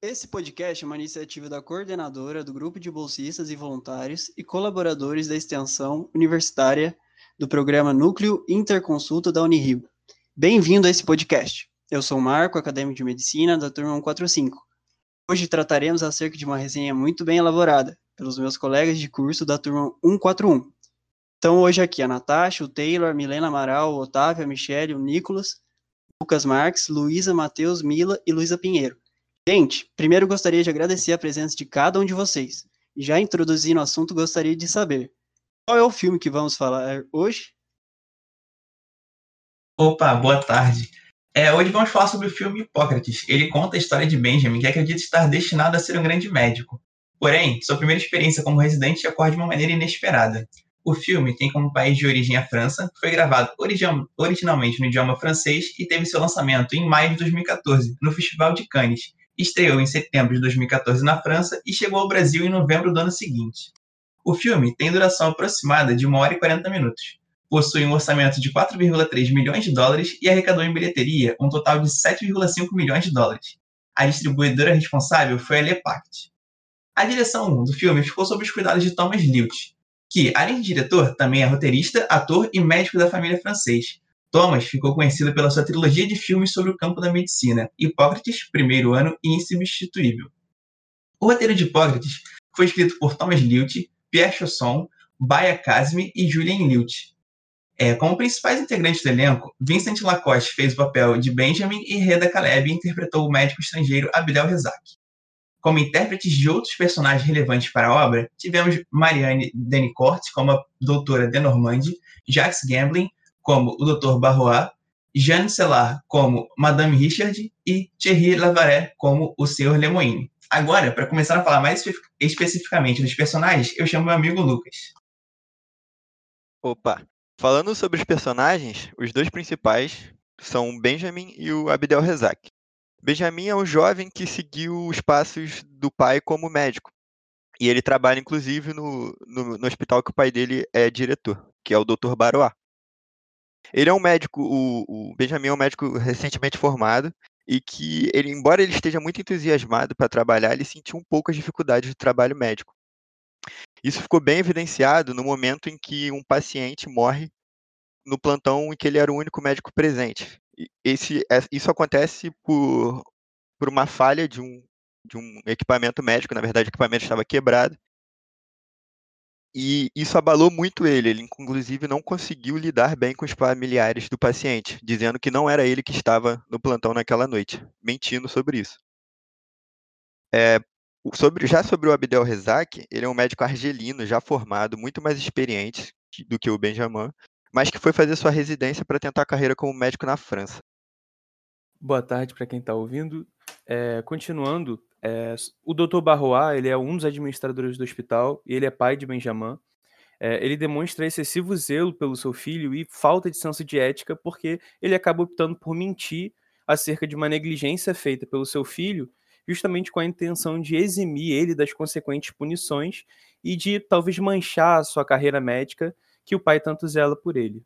Esse podcast é uma iniciativa da coordenadora do Grupo de Bolsistas e Voluntários e colaboradores da extensão universitária do programa Núcleo Interconsulta da Unirio. Bem-vindo a esse podcast. Eu sou Marco, acadêmico de medicina da turma 145. Hoje trataremos acerca de uma resenha muito bem elaborada pelos meus colegas de curso da turma 141. Então, hoje aqui a Natasha, o Taylor, a Milena Amaral, o Otávio, a Michelle, o Nicolas, Lucas Marques, Luísa, Matheus, Mila e Luísa Pinheiro. Gente, primeiro gostaria de agradecer a presença de cada um de vocês. Já introduzindo o assunto, gostaria de saber qual é o filme que vamos falar hoje? Opa, boa tarde. É, hoje vamos falar sobre o filme Hipócrates. Ele conta a história de Benjamin, que acredita estar destinado a ser um grande médico. Porém, sua primeira experiência como residente ocorre de uma maneira inesperada. O filme tem como país de origem a França, foi gravado originalmente no idioma francês e teve seu lançamento em maio de 2014, no Festival de Cannes, estreou em setembro de 2014 na França e chegou ao Brasil em novembro do ano seguinte. O filme tem duração aproximada de 1 hora e 40 minutos. Possui um orçamento de 4,3 milhões de dólares e arrecadou em bilheteria um total de 7,5 milhões de dólares. A distribuidora responsável foi a Lepact. A direção do filme ficou sob os cuidados de Thomas Liut, que, além de diretor, também é roteirista, ator e médico da família francês, Thomas ficou conhecido pela sua trilogia de filmes sobre o campo da medicina, Hipócrates, Primeiro Ano e Insubstituível. O roteiro de Hipócrates foi escrito por Thomas Liut, Pierre Chausson, Baya Kazmi e Julien Liut. É, como principais integrantes do elenco, Vincent Lacoste fez o papel de Benjamin e Reda Caleb interpretou o médico estrangeiro Abdel Rezak. Como intérpretes de outros personagens relevantes para a obra, tivemos Marianne Denicourt como a doutora de Normandie, Jacques Gamblin como o Dr. Barrois, Jeanne Sellar como Madame Richard e Thierry Lavaret como o Sr. Lemoine. Agora, para começar a falar mais especificamente dos personagens, eu chamo meu amigo Lucas. Opa! Falando sobre os personagens, os dois principais são o Benjamin e o Abdel Rezak. Benjamin é um jovem que seguiu os passos do pai como médico. E ele trabalha, inclusive, no, no, no hospital que o pai dele é diretor, que é o Dr. Barois. Ele é um médico, o, o Benjamin é um médico recentemente formado e que ele, embora ele esteja muito entusiasmado para trabalhar, ele sentiu um pouco as dificuldades do trabalho médico. Isso ficou bem evidenciado no momento em que um paciente morre no plantão em que ele era o único médico presente. Esse, é, isso acontece por, por uma falha de um, de um equipamento médico, na verdade o equipamento estava quebrado, e isso abalou muito ele. Ele, inclusive, não conseguiu lidar bem com os familiares do paciente, dizendo que não era ele que estava no plantão naquela noite, mentindo sobre isso. É, sobre, já sobre o Abdel Rezak, ele é um médico argelino, já formado, muito mais experiente do que o Benjamin, mas que foi fazer sua residência para tentar a carreira como médico na França. Boa tarde para quem está ouvindo. É, continuando, é, o Dr. Barrois, ele é um dos administradores do hospital e ele é pai de Benjamin. É, ele demonstra excessivo zelo pelo seu filho e falta de senso de ética porque ele acaba optando por mentir acerca de uma negligência feita pelo seu filho, justamente com a intenção de eximir ele das consequentes punições e de talvez manchar a sua carreira médica que o pai tanto zela por ele.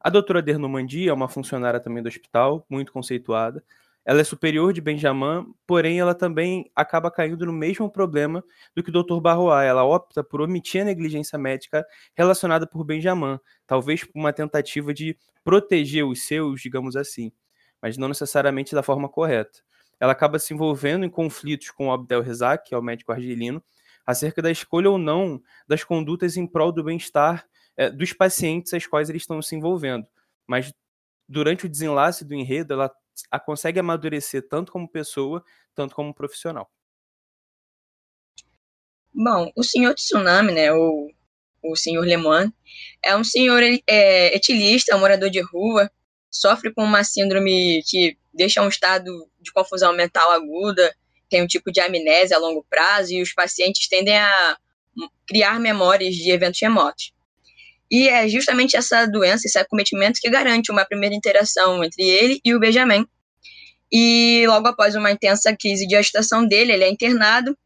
A doutora Dernomandi é uma funcionária também do hospital, muito conceituada, ela é superior de Benjamin, porém ela também acaba caindo no mesmo problema do que o Dr. Barrois. Ela opta por omitir a negligência médica relacionada por Benjamin, talvez por uma tentativa de proteger os seus, digamos assim, mas não necessariamente da forma correta. Ela acaba se envolvendo em conflitos com Abdel Rezak, que é o médico argelino, acerca da escolha ou não das condutas em prol do bem-estar é, dos pacientes às quais eles estão se envolvendo. Mas durante o desenlace do enredo, ela a consegue amadurecer tanto como pessoa, tanto como profissional. Bom, o senhor Tsunami, né, o, o senhor Lemon, é um senhor é, etilista, um morador de rua, sofre com uma síndrome que deixa um estado de confusão mental aguda, tem um tipo de amnésia a longo prazo e os pacientes tendem a criar memórias de eventos remotos. E é justamente essa doença, esse acometimento, que garante uma primeira interação entre ele e o Benjamin. E logo após uma intensa crise de agitação dele, ele é internado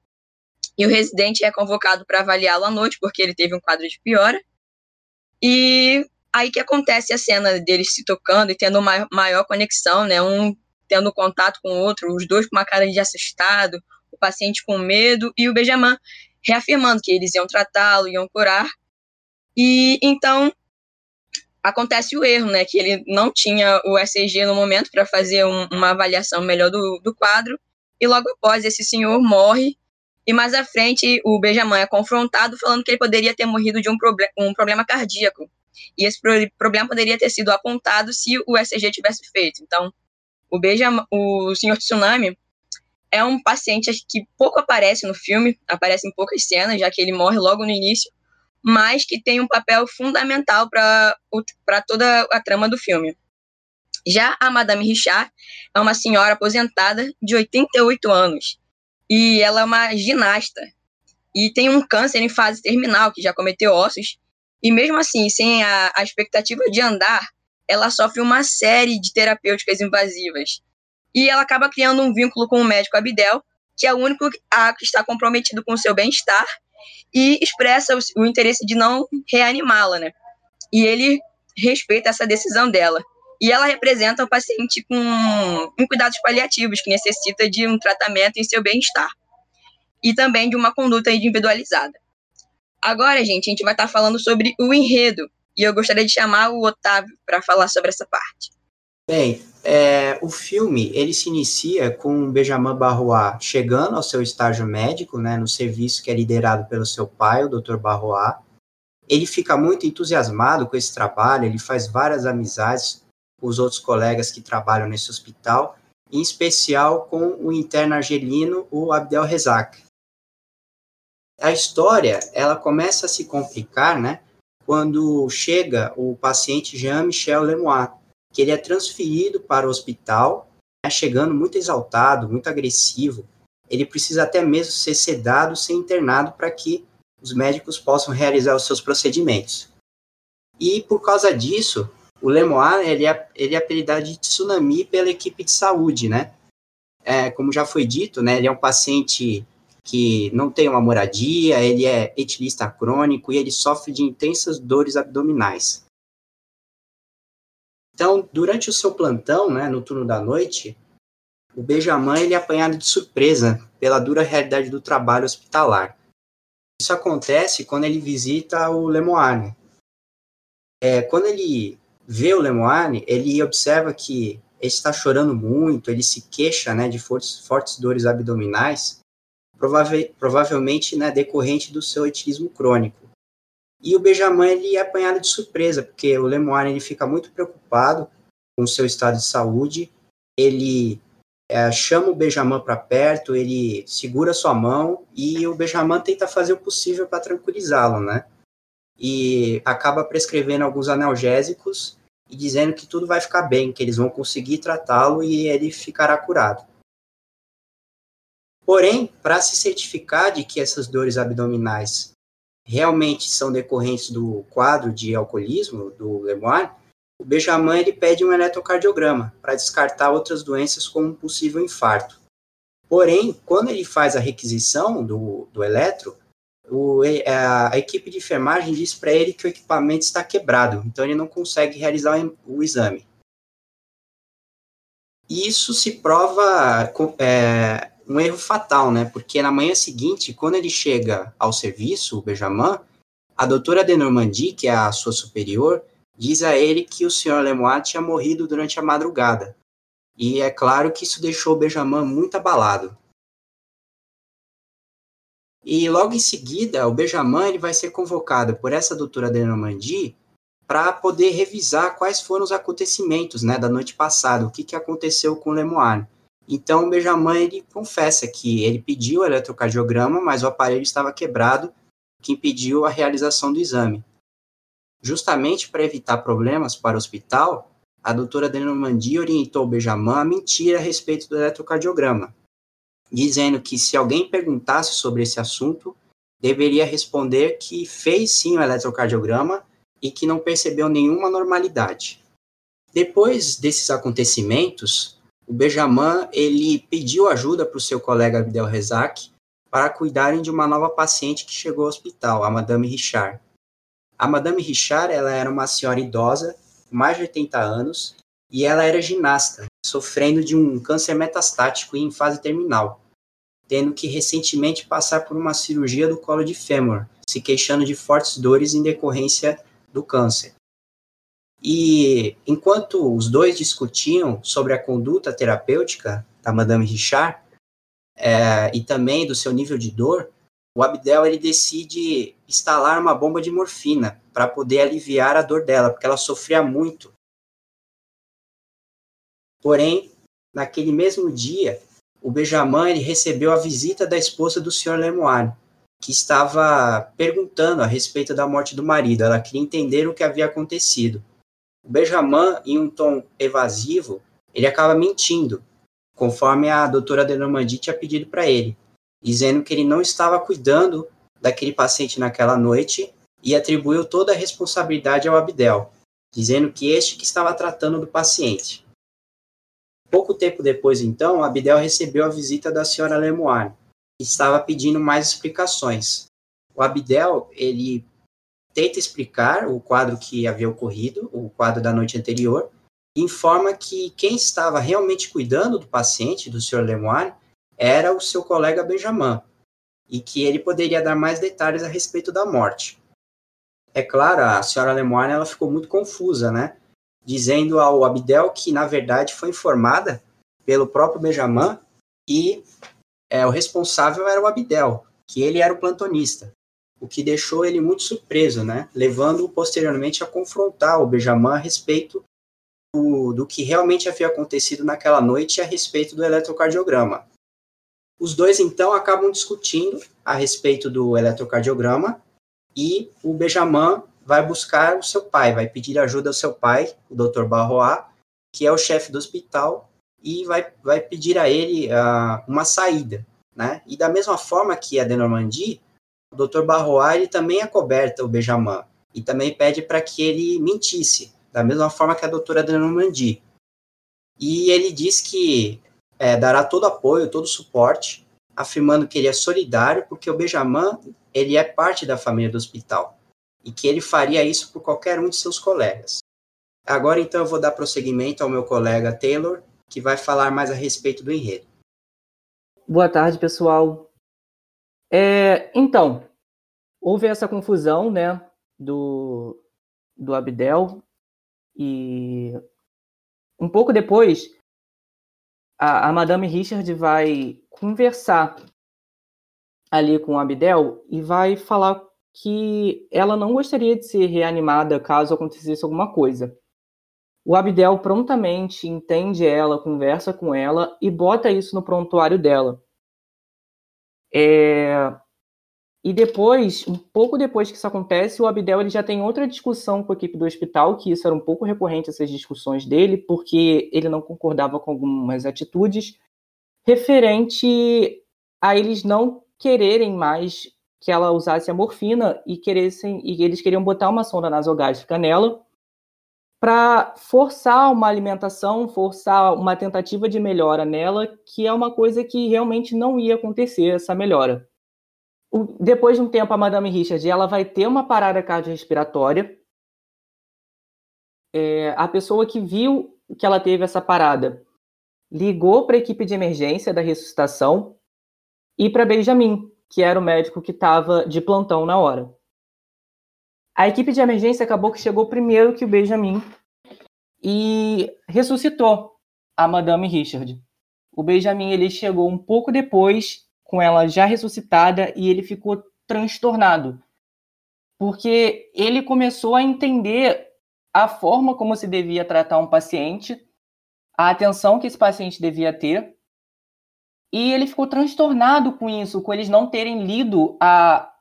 e o residente é convocado para avaliá-lo à noite, porque ele teve um quadro de piora. E aí que acontece a cena deles se tocando e tendo uma maior conexão, né? Um tendo contato com o outro, os dois com uma cara de assustado, o paciente com medo e o Benjamin reafirmando que eles iam tratá-lo, iam curar. E então acontece o erro, né? Que ele não tinha o ECG no momento para fazer um, uma avaliação melhor do, do quadro, e logo após esse senhor morre. E mais à frente, o Benjamin é confrontado falando que ele poderia ter morrido de um, proble um problema cardíaco. E esse pro problema poderia ter sido apontado se o ECG tivesse feito. Então, o, Benjamin, o senhor Tsunami é um paciente que pouco aparece no filme, aparece em poucas cenas, já que ele morre logo no início, mas que tem um papel fundamental para toda a trama do filme. Já a Madame Richard é uma senhora aposentada de 88 anos e ela é uma ginasta e tem um câncer em fase terminal que já cometeu ossos e mesmo assim, sem a, a expectativa de andar, ela sofre uma série de terapêuticas invasivas e ela acaba criando um vínculo com o médico Abdel, que é o único que está comprometido com o seu bem-estar e expressa o, o interesse de não reanimá-la, né? E ele respeita essa decisão dela. E ela representa um paciente com, com cuidados paliativos, que necessita de um tratamento em seu bem-estar. E também de uma conduta individualizada. Agora, gente, a gente vai estar falando sobre o enredo. E eu gostaria de chamar o Otávio para falar sobre essa parte. Bem, é, o filme ele se inicia com Benjamin Barrois chegando ao seu estágio médico, né, no serviço que é liderado pelo seu pai, o Dr. Barrois. Ele fica muito entusiasmado com esse trabalho, ele faz várias amizades com os outros colegas que trabalham nesse hospital, em especial com o interno argelino, o Abdel Rezak. A história ela começa a se complicar, né, quando chega o paciente Jean-Michel Lemoine, que ele é transferido para o hospital, né, chegando muito exaltado, muito agressivo. Ele precisa até mesmo ser sedado, ser internado para que os médicos possam realizar os seus procedimentos. E por causa disso, o Lemoine ele é, ele é apelidado de tsunami pela equipe de saúde, né? É, como já foi dito, né, ele é um paciente que não tem uma moradia, ele é etilista crônico e ele sofre de intensas dores abdominais. Então, durante o seu plantão, né, no turno da noite, o Benjamin ele é apanhado de surpresa pela dura realidade do trabalho hospitalar. Isso acontece quando ele visita o Lemoine. É, quando ele vê o Lemoine, ele observa que ele está chorando muito, ele se queixa né, de fortes, fortes dores abdominais, provavelmente né, decorrente do seu etilismo crônico. E o Benjamin ele é apanhado de surpresa, porque o Lemoine ele fica muito preocupado com o seu estado de saúde, ele é, chama o Benjamin para perto, ele segura sua mão e o Benjamin tenta fazer o possível para tranquilizá-lo, né? E acaba prescrevendo alguns analgésicos e dizendo que tudo vai ficar bem, que eles vão conseguir tratá-lo e ele ficará curado. Porém, para se certificar de que essas dores abdominais realmente são decorrentes do quadro de alcoolismo do Lemoine, o Benjamin ele pede um eletrocardiograma para descartar outras doenças como um possível infarto. Porém, quando ele faz a requisição do, do eletro, o, a, a, equipe de enfermagem diz para ele que o equipamento está quebrado, então ele não consegue realizar o, o exame. E isso se prova é, um erro fatal, né? Porque na manhã seguinte, quando ele chega ao serviço, o Benjamin, a doutora de Normandie, que é a sua superior, diz a ele que o senhor Lemoine tinha morrido durante a madrugada. E é claro que isso deixou o Benjamin muito abalado. E logo em seguida, o Benjamin ele vai ser convocado por essa doutora de Normandie para poder revisar quais foram os acontecimentos né, da noite passada, o que, que aconteceu com Lemoine. Então, o Benjamin ele confessa que ele pediu o eletrocardiograma, mas o aparelho estava quebrado, que impediu a realização do exame. Justamente para evitar problemas para o hospital, a doutora Denomandi orientou o Benjamin a mentir a respeito do eletrocardiograma, dizendo que se alguém perguntasse sobre esse assunto, deveria responder que fez sim o eletrocardiograma e que não percebeu nenhuma normalidade. Depois desses acontecimentos, o Benjamin ele pediu ajuda para o seu colega Abdel Rezak para cuidarem de uma nova paciente que chegou ao hospital, a Madame Richard. A Madame Richard ela era uma senhora idosa, mais de 80 anos, e ela era ginasta, sofrendo de um câncer metastático e em fase terminal, tendo que recentemente passar por uma cirurgia do colo de fêmur, se queixando de fortes dores em decorrência do câncer. E enquanto os dois discutiam sobre a conduta terapêutica da Madame Richard é, e também do seu nível de dor, o Abdel ele decide instalar uma bomba de morfina para poder aliviar a dor dela, porque ela sofria muito. Porém, naquele mesmo dia, o Benjamin ele recebeu a visita da esposa do Sr. Lemoine, que estava perguntando a respeito da morte do marido. Ela queria entender o que havia acontecido. O Benjamin, em um tom evasivo, ele acaba mentindo, conforme a doutora de Normandie tinha pedido para ele, dizendo que ele não estava cuidando daquele paciente naquela noite e atribuiu toda a responsabilidade ao Abdel, dizendo que este que estava tratando do paciente. Pouco tempo depois, então, Abdel recebeu a visita da senhora Lemoine, que estava pedindo mais explicações. O Abdel, ele tenta explicar o quadro que havia ocorrido, o quadro da noite anterior, e informa que quem estava realmente cuidando do paciente, do senhor Lemoine, era o seu colega Benjamin, e que ele poderia dar mais detalhes a respeito da morte. É claro, a senhora Lemoine ela ficou muito confusa, né? Dizendo ao Abdel que, na verdade, foi informada pelo próprio Benjamin e é, o responsável era o Abdel, que ele era o plantonista, o que deixou ele muito surpreso, né? Levando-o posteriormente a confrontar o Benjamin a respeito do, do que realmente havia acontecido naquela noite a respeito do eletrocardiograma. Os dois, então, acabam discutindo a respeito do eletrocardiograma e o Benjamin vai buscar o seu pai, vai pedir ajuda ao seu pai, o Dr. Barrois, que é o chefe do hospital, e vai, vai pedir a ele uh, uma saída. Né? E da mesma forma que a de Normandie, o Dr. Barrois ele também acoberta o Benjamin e também pede para que ele mentisse, da mesma forma que a doutora de Normandie. E ele diz que é, dará todo apoio, todo suporte, afirmando que ele é solidário, porque o Benjamin ele é parte da família do hospital e que ele faria isso por qualquer um de seus colegas. Agora, então, eu vou dar prosseguimento ao meu colega Taylor, que vai falar mais a respeito do enredo. Boa tarde, pessoal. É, então, houve essa confusão, né, do, do Abdel, e um pouco depois, a, a Madame Richard vai conversar ali com o Abdel e vai falar que ela não gostaria de ser reanimada caso acontecesse alguma coisa. O Abdel prontamente entende ela, conversa com ela e bota isso no prontuário dela. É... E depois, um pouco depois que isso acontece, o Abdel ele já tem outra discussão com a equipe do hospital, que isso era um pouco recorrente essas discussões dele, porque ele não concordava com algumas atitudes referente a eles não quererem mais que ela usasse a morfina e queressem e eles queriam botar uma sonda nasogástrica nela para forçar uma alimentação, forçar uma tentativa de melhora nela, que é uma coisa que realmente não ia acontecer essa melhora. O, depois de um tempo a Madame Richard ela vai ter uma parada cardiorrespiratória. É, a pessoa que viu que ela teve essa parada ligou para a equipe de emergência da ressuscitação e para Benjamin, que era o médico que estava de plantão na hora. A equipe de emergência acabou que chegou primeiro que o Benjamin e ressuscitou a Madame Richard. O Benjamin ele chegou um pouco depois, com ela já ressuscitada, e ele ficou transtornado, porque ele começou a entender a forma como se devia tratar um paciente a atenção que esse paciente devia ter. E ele ficou transtornado com isso, com eles não terem lido a,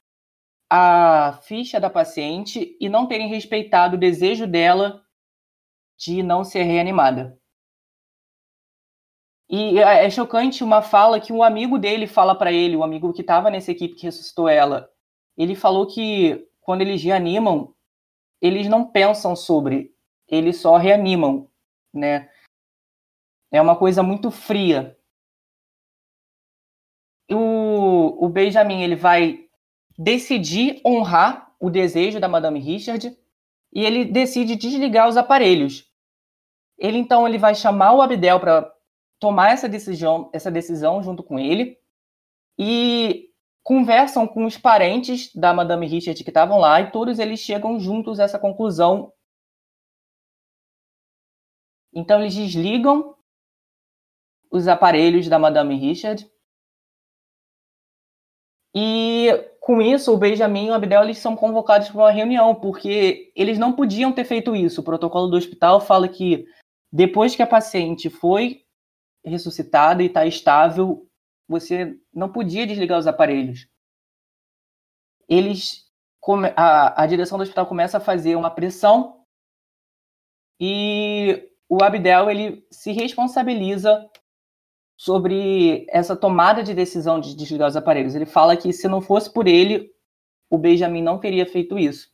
a ficha da paciente e não terem respeitado o desejo dela de não ser reanimada. E é, é chocante uma fala que um amigo dele fala para ele, o amigo que estava nessa equipe que ressuscitou ela. Ele falou que quando eles reanimam, eles não pensam sobre, eles só reanimam, né? É uma coisa muito fria. O, o Benjamin ele vai decidir honrar o desejo da Madame Richard e ele decide desligar os aparelhos. Ele então ele vai chamar o Abdel para tomar essa decisão, essa decisão junto com ele e conversam com os parentes da Madame Richard que estavam lá e todos eles chegam juntos a essa conclusão. Então eles desligam os aparelhos da Madame Richard e com isso, o Benjamin e o Abdel eles são convocados para uma reunião, porque eles não podiam ter feito isso. O protocolo do hospital fala que depois que a paciente foi ressuscitada e está estável, você não podia desligar os aparelhos. Eles, a, a direção do hospital começa a fazer uma pressão e o Abdel ele se responsabiliza sobre essa tomada de decisão de desligar os aparelhos. Ele fala que se não fosse por ele, o Benjamin não teria feito isso.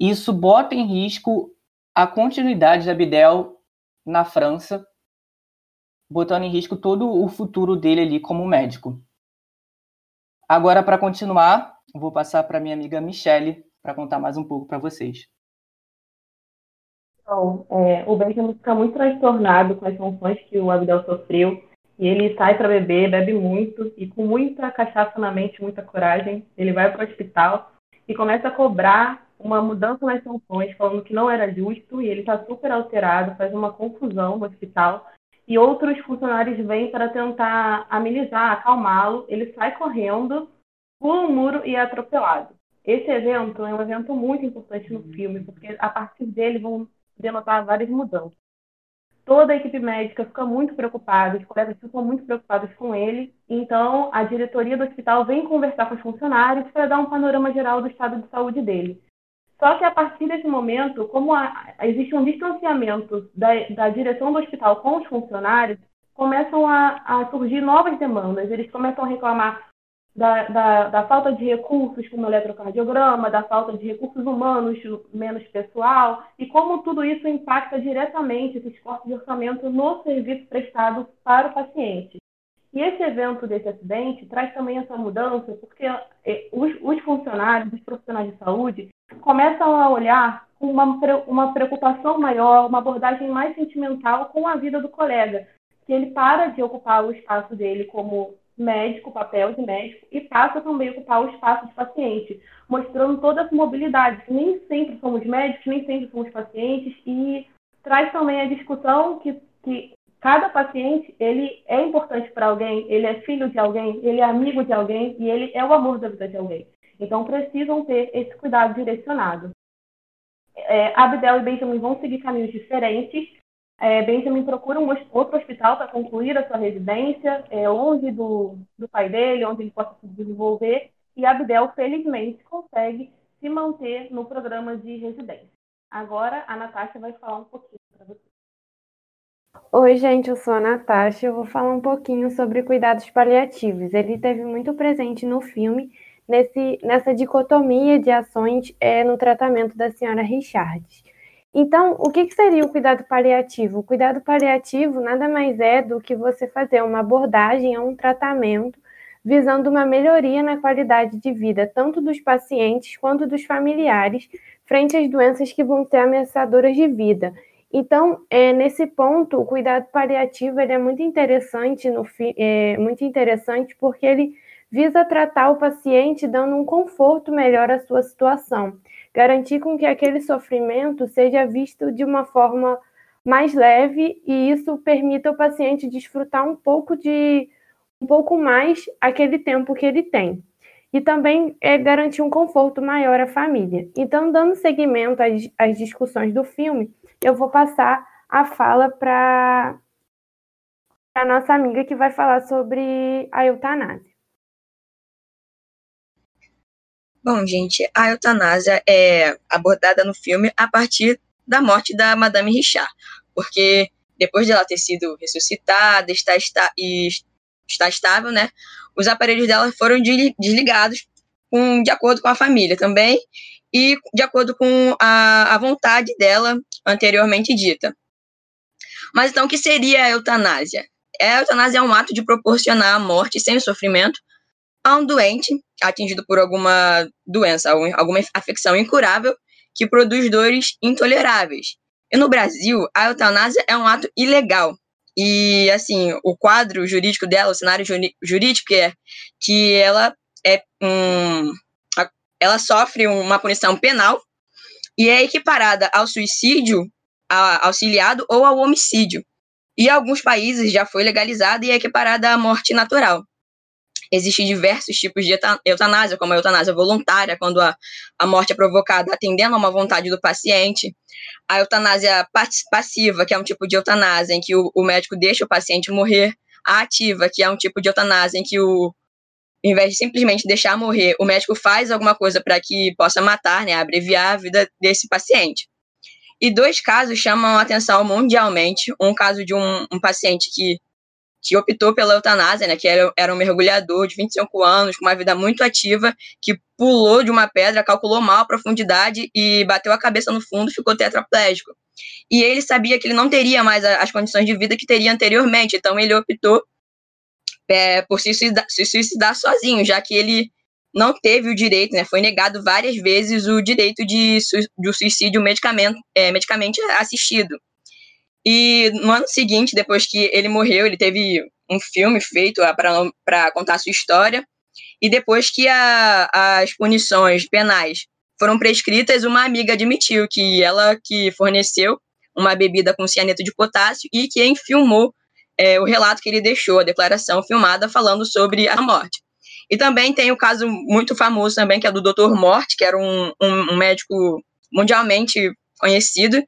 Isso bota em risco a continuidade de Abdel na França, botando em risco todo o futuro dele ali como médico. Agora, para continuar, vou passar para minha amiga Michele para contar mais um pouco para vocês. Então, é, o Benjamin fica muito transtornado com as funções que o Abdel sofreu. E ele sai para beber, bebe muito, e com muita cachaça na mente, muita coragem, ele vai para o hospital e começa a cobrar uma mudança nas funções, falando que não era justo, e ele está super alterado, faz uma confusão no hospital. E outros funcionários vêm para tentar amenizar, acalmá-lo. Ele sai correndo, pula um muro e é atropelado. Esse evento é um evento muito importante no filme, porque a partir dele vão denotar várias mudanças. Toda a equipe médica fica muito preocupada, os colegas ficam muito preocupados com ele, então a diretoria do hospital vem conversar com os funcionários para dar um panorama geral do estado de saúde dele. Só que a partir desse momento, como existe um distanciamento da, da, direção do hospital com os funcionários, começam a, a surgir novas demandas. Eles começam a reclamar da, da, da, falta de recursos, como eletrocardiograma, da falta de recursos humanos, menos pessoal, e como tudo isso impacta diretamente esses cortes de orçamento no serviço prestado para o paciente. E esse evento desse acidente traz também essa mudança, porque é, os, os funcionários, os profissionais de saúde, começam a olhar com uma, uma preocupação maior, uma abordagem mais sentimental com a vida do colega, que ele para de ocupar o espaço dele como médico, papel de médico, e passa também a ocupar o espaço de paciente, mostrando toda essa mobilidade, que nem sempre somos médicos, nem sempre somos pacientes, e traz também a discussão que, que cada paciente, ele é importante para alguém, ele é filho de alguém, ele é amigo de alguém, e ele é o amor da vida de alguém. Então, precisam ter esse cuidado direcionado. É, Abdel e Benjamin vão seguir caminhos diferentes, é, Benjamin procura um outro hospital para concluir a sua residência, é, longe do, do pai dele, onde ele possa se desenvolver, e Abdel, felizmente, consegue se manter no programa de residência. Agora, a Natasha vai falar um pouquinho para você. Oi, gente, eu sou a Natasha. Eu vou falar um pouquinho sobre cuidados paliativos. Ele teve muito presente no filme, nesse, nessa dicotomia de ações é, no tratamento da senhora Richards. Então, o que, que seria o cuidado paliativo? O cuidado paliativo nada mais é do que você fazer uma abordagem a um tratamento visando uma melhoria na qualidade de vida tanto dos pacientes quanto dos familiares frente às doenças que vão ser ameaçadoras de vida. Então, é, nesse ponto, o cuidado paliativo ele é muito interessante, no, é, muito interessante porque ele visa tratar o paciente dando um conforto melhor à sua situação garantir com que aquele sofrimento seja visto de uma forma mais leve e isso permita ao paciente desfrutar um pouco de um pouco mais aquele tempo que ele tem. E também é garantir um conforto maior à família. Então, dando seguimento às, às discussões do filme, eu vou passar a fala para a nossa amiga que vai falar sobre a eutanásia. Bom, gente, a eutanásia é abordada no filme a partir da morte da Madame Richard, porque depois de ela ter sido ressuscitada, está, está, e está estável, né? Os aparelhos dela foram desligados com, de acordo com a família também e de acordo com a, a vontade dela anteriormente dita. Mas então, o que seria a eutanásia? A eutanásia é um ato de proporcionar a morte sem sofrimento a um doente atingido por alguma doença, alguma afecção incurável que produz dores intoleráveis. E no Brasil, a eutanásia é um ato ilegal. E, assim, o quadro jurídico dela, o cenário jurídico é que ela é um, ela sofre uma punição penal e é equiparada ao suicídio auxiliado ou ao homicídio. E em alguns países já foi legalizada e é equiparada à morte natural. Existem diversos tipos de eutanásia, como a eutanásia voluntária, quando a, a morte é provocada atendendo a uma vontade do paciente. A eutanásia passiva, que é um tipo de eutanásia em que o, o médico deixa o paciente morrer. A ativa, que é um tipo de eutanásia em que o, em vez de simplesmente deixar morrer, o médico faz alguma coisa para que possa matar, né, abreviar a vida desse paciente. E dois casos chamam a atenção mundialmente. Um caso de um, um paciente que que optou pela eutanásia, né, que era, era um mergulhador de 25 anos, com uma vida muito ativa, que pulou de uma pedra, calculou mal a profundidade e bateu a cabeça no fundo, ficou tetraplégico. E ele sabia que ele não teria mais as condições de vida que teria anteriormente, então ele optou é, por se suicidar, se suicidar sozinho, já que ele não teve o direito, né, foi negado várias vezes o direito de, de suicídio é, medicamente assistido. E no ano seguinte, depois que ele morreu, ele teve um filme feito para contar sua história. E depois que a, as punições penais foram prescritas, uma amiga admitiu que ela que forneceu uma bebida com cianeto de potássio e quem filmou é, o relato que ele deixou, a declaração filmada falando sobre a morte. E também tem o caso muito famoso também, que é do Dr. Morte, que era um, um, um médico mundialmente conhecido,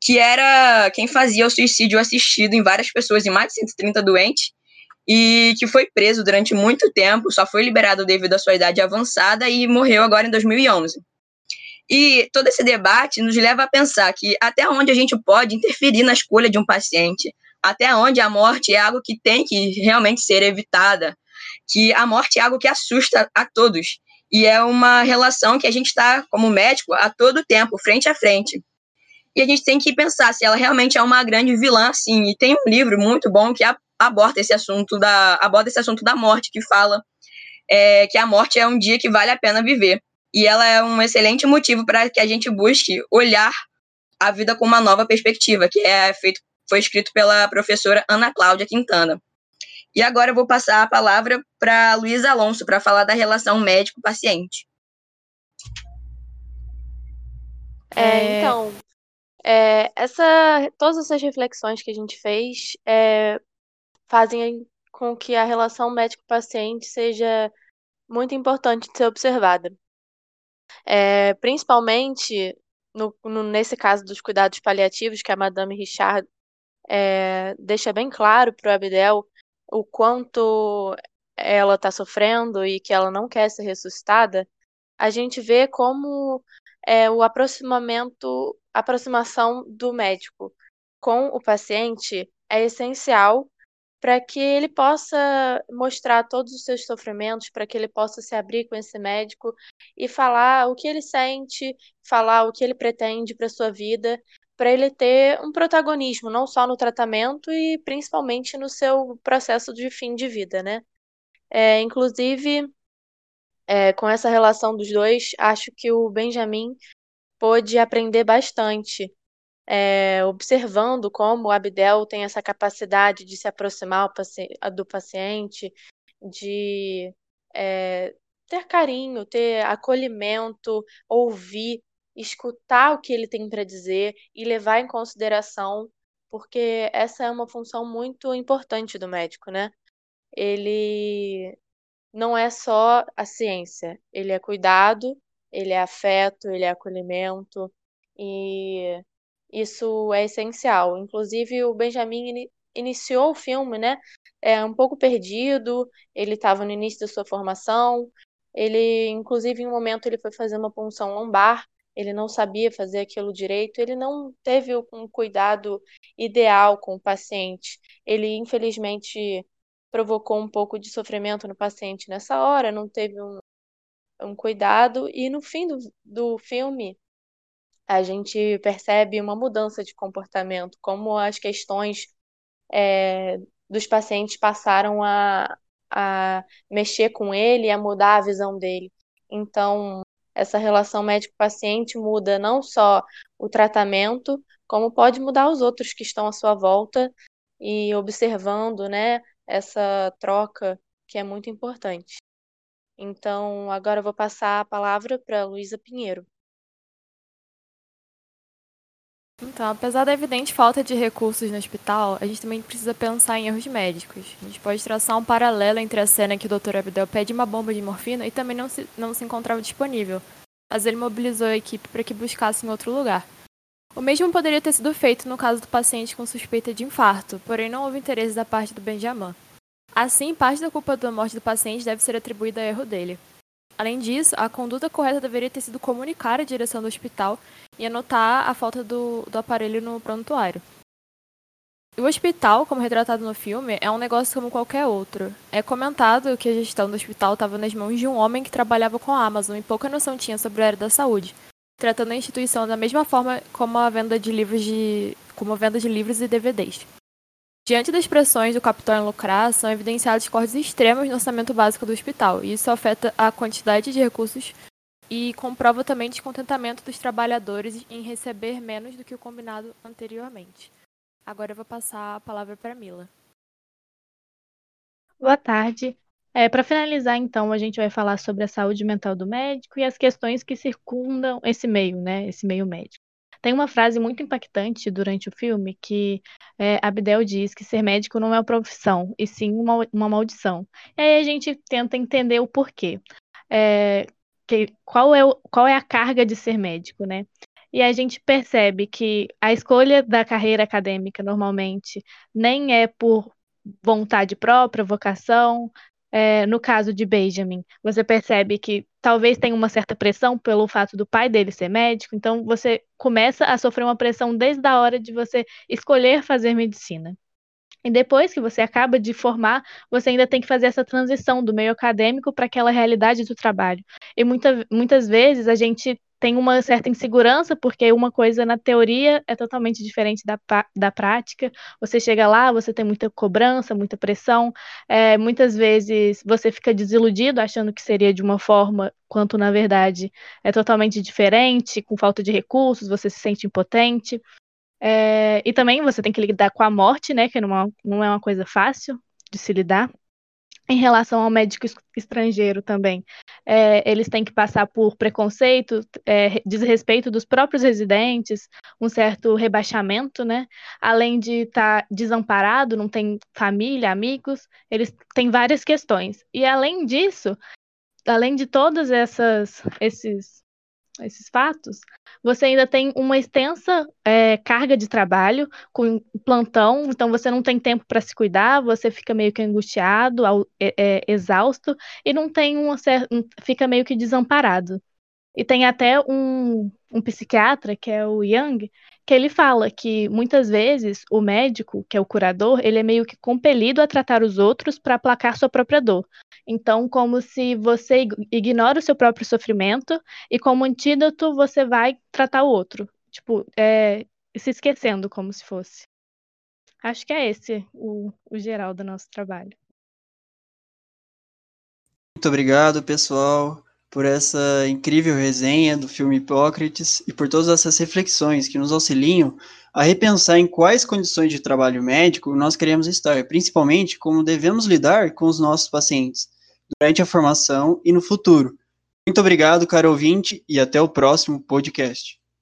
que era quem fazia o suicídio assistido em várias pessoas, em mais de 130 doentes, e que foi preso durante muito tempo, só foi liberado devido à sua idade avançada e morreu agora em 2011. E todo esse debate nos leva a pensar que até onde a gente pode interferir na escolha de um paciente, até onde a morte é algo que tem que realmente ser evitada, que a morte é algo que assusta a todos. E é uma relação que a gente está, como médico, a todo tempo, frente a frente. E a gente tem que pensar se ela realmente é uma grande vilã, assim. E tem um livro muito bom que aborda esse assunto da, aborda esse assunto da morte, que fala é, que a morte é um dia que vale a pena viver. E ela é um excelente motivo para que a gente busque olhar a vida com uma nova perspectiva, que é feito, foi escrito pela professora Ana Cláudia Quintana. E agora eu vou passar a palavra para Luiz Alonso para falar da relação médico-paciente. É, então, é, essa, todas essas reflexões que a gente fez é, fazem com que a relação médico-paciente seja muito importante de ser observada. É, principalmente no, no, nesse caso dos cuidados paliativos, que a Madame Richard é, deixa bem claro para o Abdel o quanto ela está sofrendo e que ela não quer ser ressuscitada, a gente vê como é, o aproximamento aproximação do médico com o paciente é essencial para que ele possa mostrar todos os seus sofrimentos, para que ele possa se abrir com esse médico e falar o que ele sente, falar o que ele pretende para sua vida, para ele ter um protagonismo não só no tratamento e principalmente no seu processo de fim de vida, né? É, inclusive, é, com essa relação dos dois, acho que o Benjamin pôde aprender bastante, é, observando como o Abdel tem essa capacidade de se aproximar do paciente, de é, ter carinho, ter acolhimento, ouvir, escutar o que ele tem para dizer e levar em consideração, porque essa é uma função muito importante do médico, né? Ele não é só a ciência, ele é cuidado ele é afeto, ele é acolhimento, e isso é essencial. Inclusive, o Benjamin in iniciou o filme, né? É um pouco perdido, ele estava no início da sua formação, ele, inclusive, em um momento, ele foi fazer uma punção lombar, ele não sabia fazer aquilo direito, ele não teve um cuidado ideal com o paciente. Ele, infelizmente, provocou um pouco de sofrimento no paciente nessa hora, não teve um, um cuidado, e no fim do, do filme a gente percebe uma mudança de comportamento, como as questões é, dos pacientes passaram a, a mexer com ele, a mudar a visão dele. Então, essa relação médico-paciente muda não só o tratamento, como pode mudar os outros que estão à sua volta e observando, né, essa troca que é muito importante. Então, agora eu vou passar a palavra para Luísa Pinheiro. Então, apesar da evidente falta de recursos no hospital, a gente também precisa pensar em erros médicos. A gente pode traçar um paralelo entre a cena que o Dr. Abdel pede uma bomba de morfina e também não se, não se encontrava disponível, mas ele mobilizou a equipe para que buscasse em outro lugar. O mesmo poderia ter sido feito no caso do paciente com suspeita de infarto, porém não houve interesse da parte do Benjamin. Assim, parte da culpa da morte do paciente deve ser atribuída a erro dele. Além disso, a conduta correta deveria ter sido comunicar a direção do hospital e anotar a falta do, do aparelho no prontuário. O hospital, como retratado no filme, é um negócio como qualquer outro. É comentado que a gestão do hospital estava nas mãos de um homem que trabalhava com a Amazon e pouca noção tinha sobre a área da saúde, tratando a instituição da mesma forma como a venda de livros de como a venda de livros e DVDs. Diante das pressões do capital em lucrar, são evidenciados cortes extremos no orçamento básico do hospital, isso afeta a quantidade de recursos e comprova também descontentamento dos trabalhadores em receber menos do que o combinado anteriormente. Agora eu vou passar a palavra para Mila. Boa tarde. É, para finalizar, então, a gente vai falar sobre a saúde mental do médico e as questões que circundam esse meio, né, esse meio médico. Tem uma frase muito impactante durante o filme que é, Abdel diz que ser médico não é uma profissão, e sim uma, uma maldição. E aí a gente tenta entender o porquê. É, que, qual, é o, qual é a carga de ser médico, né? E a gente percebe que a escolha da carreira acadêmica normalmente nem é por vontade própria, vocação, é, no caso de Benjamin, você percebe que talvez tenha uma certa pressão pelo fato do pai dele ser médico, então você começa a sofrer uma pressão desde a hora de você escolher fazer medicina. E depois que você acaba de formar, você ainda tem que fazer essa transição do meio acadêmico para aquela realidade do trabalho. E muita, muitas vezes a gente tem uma certa insegurança, porque uma coisa na teoria é totalmente diferente da, da prática. Você chega lá, você tem muita cobrança, muita pressão, é, muitas vezes você fica desiludido achando que seria de uma forma, quanto na verdade é totalmente diferente, com falta de recursos, você se sente impotente. É, e também você tem que lidar com a morte, né? Que não é, não é uma coisa fácil de se lidar. Em relação ao médico estrangeiro também, é, eles têm que passar por preconceito, é, desrespeito dos próprios residentes, um certo rebaixamento, né? Além de estar tá desamparado, não tem família, amigos, eles têm várias questões. E além disso, além de todos essas, esses esses fatos, você ainda tem uma extensa é, carga de trabalho com plantão, então você não tem tempo para se cuidar, você fica meio que angustiado, é, é, exausto e não tem um, fica meio que desamparado. E tem até um, um psiquiatra, que é o Young, que ele fala que muitas vezes o médico, que é o curador, ele é meio que compelido a tratar os outros para aplacar sua própria dor. Então, como se você ignora o seu próprio sofrimento e como antídoto você vai tratar o outro. Tipo, é, se esquecendo como se fosse. Acho que é esse o, o geral do nosso trabalho. Muito obrigado, pessoal por essa incrível resenha do filme Hipócrates e por todas essas reflexões que nos auxiliam a repensar em quais condições de trabalho médico nós queremos estar, principalmente como devemos lidar com os nossos pacientes durante a formação e no futuro. Muito obrigado, caro ouvinte, e até o próximo podcast.